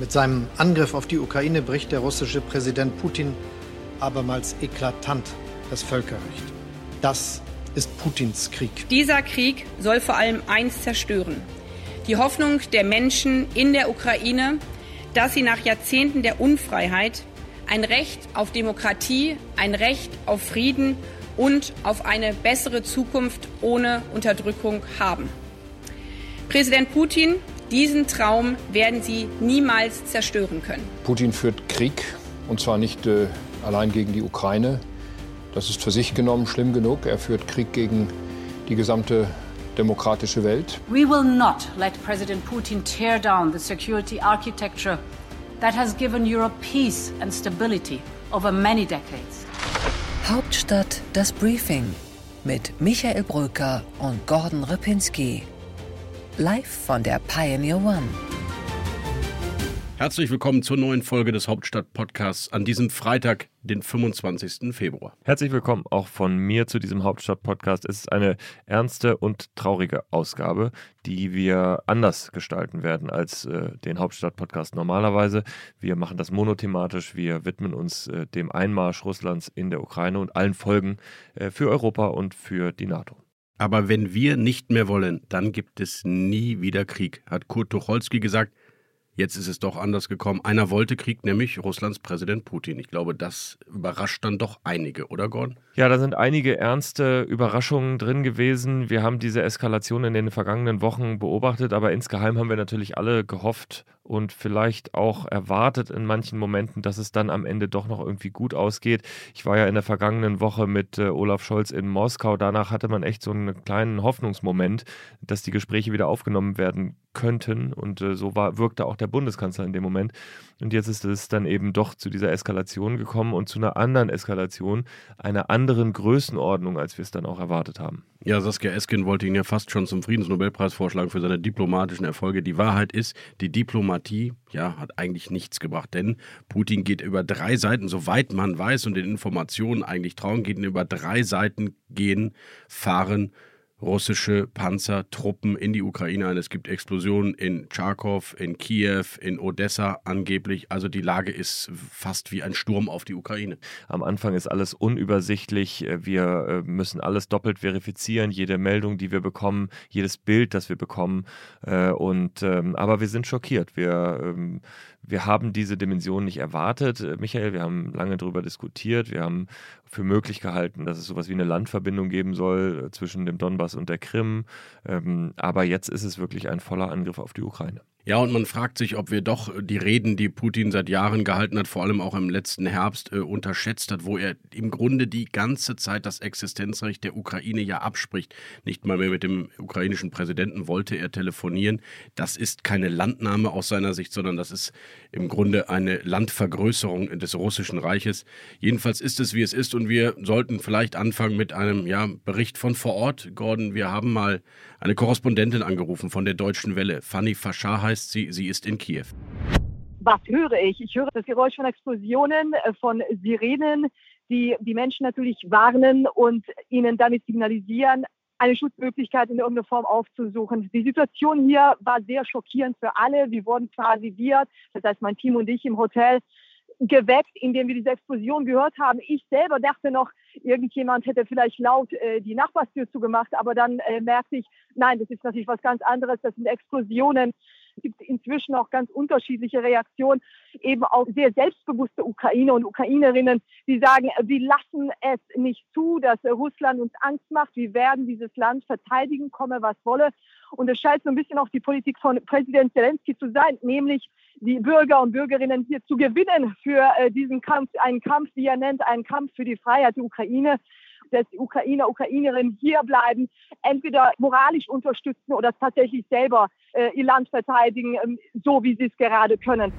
Mit seinem Angriff auf die Ukraine bricht der russische Präsident Putin abermals eklatant das Völkerrecht. Das ist Putins Krieg. Dieser Krieg soll vor allem eins zerstören. Die Hoffnung der Menschen in der Ukraine, dass sie nach Jahrzehnten der Unfreiheit ein Recht auf Demokratie, ein Recht auf Frieden und auf eine bessere Zukunft ohne Unterdrückung haben. Präsident Putin diesen Traum werden sie niemals zerstören können. Putin führt Krieg, und zwar nicht äh, allein gegen die Ukraine. Das ist für sich genommen schlimm genug. Er führt Krieg gegen die gesamte demokratische Welt. We will not let President Putin tear down the security architecture that has given Europe peace and stability over many decades. Hauptstadt das Briefing mit Michael Brücker und Gordon Ripinski live von der Pioneer One. Herzlich willkommen zur neuen Folge des Hauptstadt-Podcasts an diesem Freitag, den 25. Februar. Herzlich willkommen auch von mir zu diesem Hauptstadt-Podcast. Es ist eine ernste und traurige Ausgabe, die wir anders gestalten werden als äh, den Hauptstadt-Podcast normalerweise. Wir machen das monothematisch. Wir widmen uns äh, dem Einmarsch Russlands in der Ukraine und allen Folgen äh, für Europa und für die NATO. Aber wenn wir nicht mehr wollen, dann gibt es nie wieder Krieg, hat Kurt Tucholsky gesagt. Jetzt ist es doch anders gekommen. Einer wollte Krieg, nämlich Russlands Präsident Putin. Ich glaube, das überrascht dann doch einige, oder Gordon? Ja, da sind einige ernste Überraschungen drin gewesen. Wir haben diese Eskalation in den vergangenen Wochen beobachtet, aber insgeheim haben wir natürlich alle gehofft und vielleicht auch erwartet in manchen Momenten, dass es dann am Ende doch noch irgendwie gut ausgeht. Ich war ja in der vergangenen Woche mit äh, Olaf Scholz in Moskau. Danach hatte man echt so einen kleinen Hoffnungsmoment, dass die Gespräche wieder aufgenommen werden könnten. Und äh, so war, wirkte auch der Bundeskanzler in dem Moment. Und jetzt ist es dann eben doch zu dieser Eskalation gekommen und zu einer anderen Eskalation, einer anderen Größenordnung, als wir es dann auch erwartet haben. Ja, Saskia Esken wollte ihn ja fast schon zum Friedensnobelpreis vorschlagen für seine diplomatischen Erfolge. Die Wahrheit ist, die Diplomatie ja, hat eigentlich nichts gebracht, denn Putin geht über drei Seiten, soweit man weiß und den Informationen eigentlich trauen, geht über drei Seiten gehen, fahren russische Panzertruppen in die Ukraine ein. Es gibt Explosionen in Charkow, in Kiew, in Odessa angeblich. Also die Lage ist fast wie ein Sturm auf die Ukraine. Am Anfang ist alles unübersichtlich. Wir äh, müssen alles doppelt verifizieren, jede Meldung, die wir bekommen, jedes Bild, das wir bekommen. Äh, und, ähm, aber wir sind schockiert. Wir, ähm, wir haben diese Dimension nicht erwartet, äh, Michael. Wir haben lange darüber diskutiert. Wir haben für möglich gehalten, dass es sowas wie eine Landverbindung geben soll zwischen dem Donbass Donbass und der Krim. Ähm, aber jetzt ist es wirklich ein voller Angriff auf die Ukraine. Ja, und man fragt sich, ob wir doch die Reden, die Putin seit Jahren gehalten hat, vor allem auch im letzten Herbst, äh, unterschätzt hat, wo er im Grunde die ganze Zeit das Existenzrecht der Ukraine ja abspricht. Nicht mal mehr mit dem ukrainischen Präsidenten wollte er telefonieren. Das ist keine Landnahme aus seiner Sicht, sondern das ist im Grunde eine Landvergrößerung des russischen Reiches. Jedenfalls ist es, wie es ist, und wir sollten vielleicht anfangen mit einem ja, Bericht von vor Ort. Gordon, wir haben mal eine Korrespondentin angerufen von der Deutschen Welle. Fanny Faschar heißt sie, sie ist in Kiew. Was höre ich? Ich höre das Geräusch von Explosionen, äh, von Sirenen, die die Menschen natürlich warnen und ihnen damit signalisieren, eine Schutzmöglichkeit in irgendeiner Form aufzusuchen. Die Situation hier war sehr schockierend für alle. Wir wurden quasi wir, das heißt mein Team und ich im Hotel, geweckt, indem wir diese Explosion gehört haben. Ich selber dachte noch, irgendjemand hätte vielleicht laut äh, die Nachbarstür zugemacht, aber dann äh, merkte ich, nein, das ist natürlich was ganz anderes. Das sind Explosionen. Es gibt inzwischen auch ganz unterschiedliche Reaktionen, eben auch sehr selbstbewusste Ukrainer und Ukrainerinnen, die sagen, wir lassen es nicht zu, dass Russland uns Angst macht. Wir werden dieses Land verteidigen, komme was wolle. Und es scheint so ein bisschen auch die Politik von Präsident Zelensky zu sein, nämlich die Bürger und Bürgerinnen hier zu gewinnen für äh, diesen Kampf, einen Kampf, wie er nennt, einen Kampf für die Freiheit der Ukraine dass die Ukrainer, Ukrainerinnen hier bleiben, entweder moralisch unterstützen oder tatsächlich selber äh, ihr Land verteidigen, ähm, so wie sie es gerade können.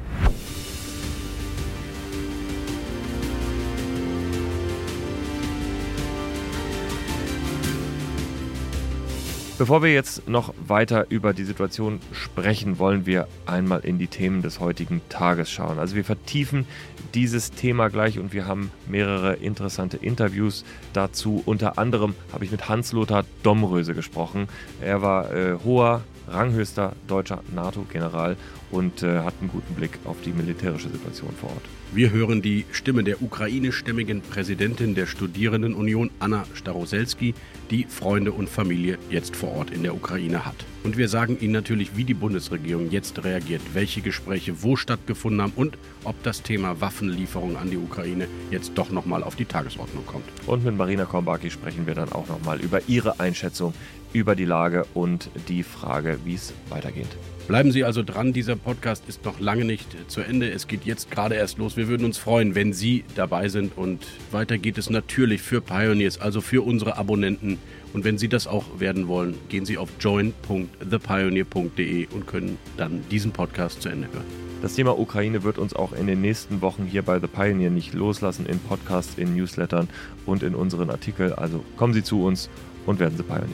Bevor wir jetzt noch weiter über die Situation sprechen, wollen wir einmal in die Themen des heutigen Tages schauen. Also wir vertiefen dieses Thema gleich und wir haben mehrere interessante Interviews dazu. Unter anderem habe ich mit Hans-Lothar Domröse gesprochen. Er war äh, hoher ranghöchster deutscher NATO-General und äh, hat einen guten Blick auf die militärische Situation vor Ort. Wir hören die Stimme der ukrainischstämmigen Präsidentin der Studierendenunion, Anna Staroselski, die Freunde und Familie jetzt vor Ort in der Ukraine hat. Und wir sagen Ihnen natürlich, wie die Bundesregierung jetzt reagiert, welche Gespräche wo stattgefunden haben und ob das Thema Waffenlieferung an die Ukraine jetzt doch nochmal auf die Tagesordnung kommt. Und mit Marina Kombaki sprechen wir dann auch nochmal über ihre Einschätzung über die Lage und die Frage, wie es weitergeht. Bleiben Sie also dran, dieser Podcast ist noch lange nicht zu Ende. Es geht jetzt gerade erst los. Wir würden uns freuen, wenn Sie dabei sind. Und weiter geht es natürlich für Pioneers, also für unsere Abonnenten. Und wenn Sie das auch werden wollen, gehen Sie auf join.thepioneer.de und können dann diesen Podcast zu Ende hören. Das Thema Ukraine wird uns auch in den nächsten Wochen hier bei The Pioneer nicht loslassen, in Podcasts, in Newslettern und in unseren Artikeln. Also kommen Sie zu uns und werden Sie Pioneer.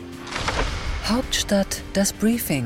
Hauptstadt das Briefing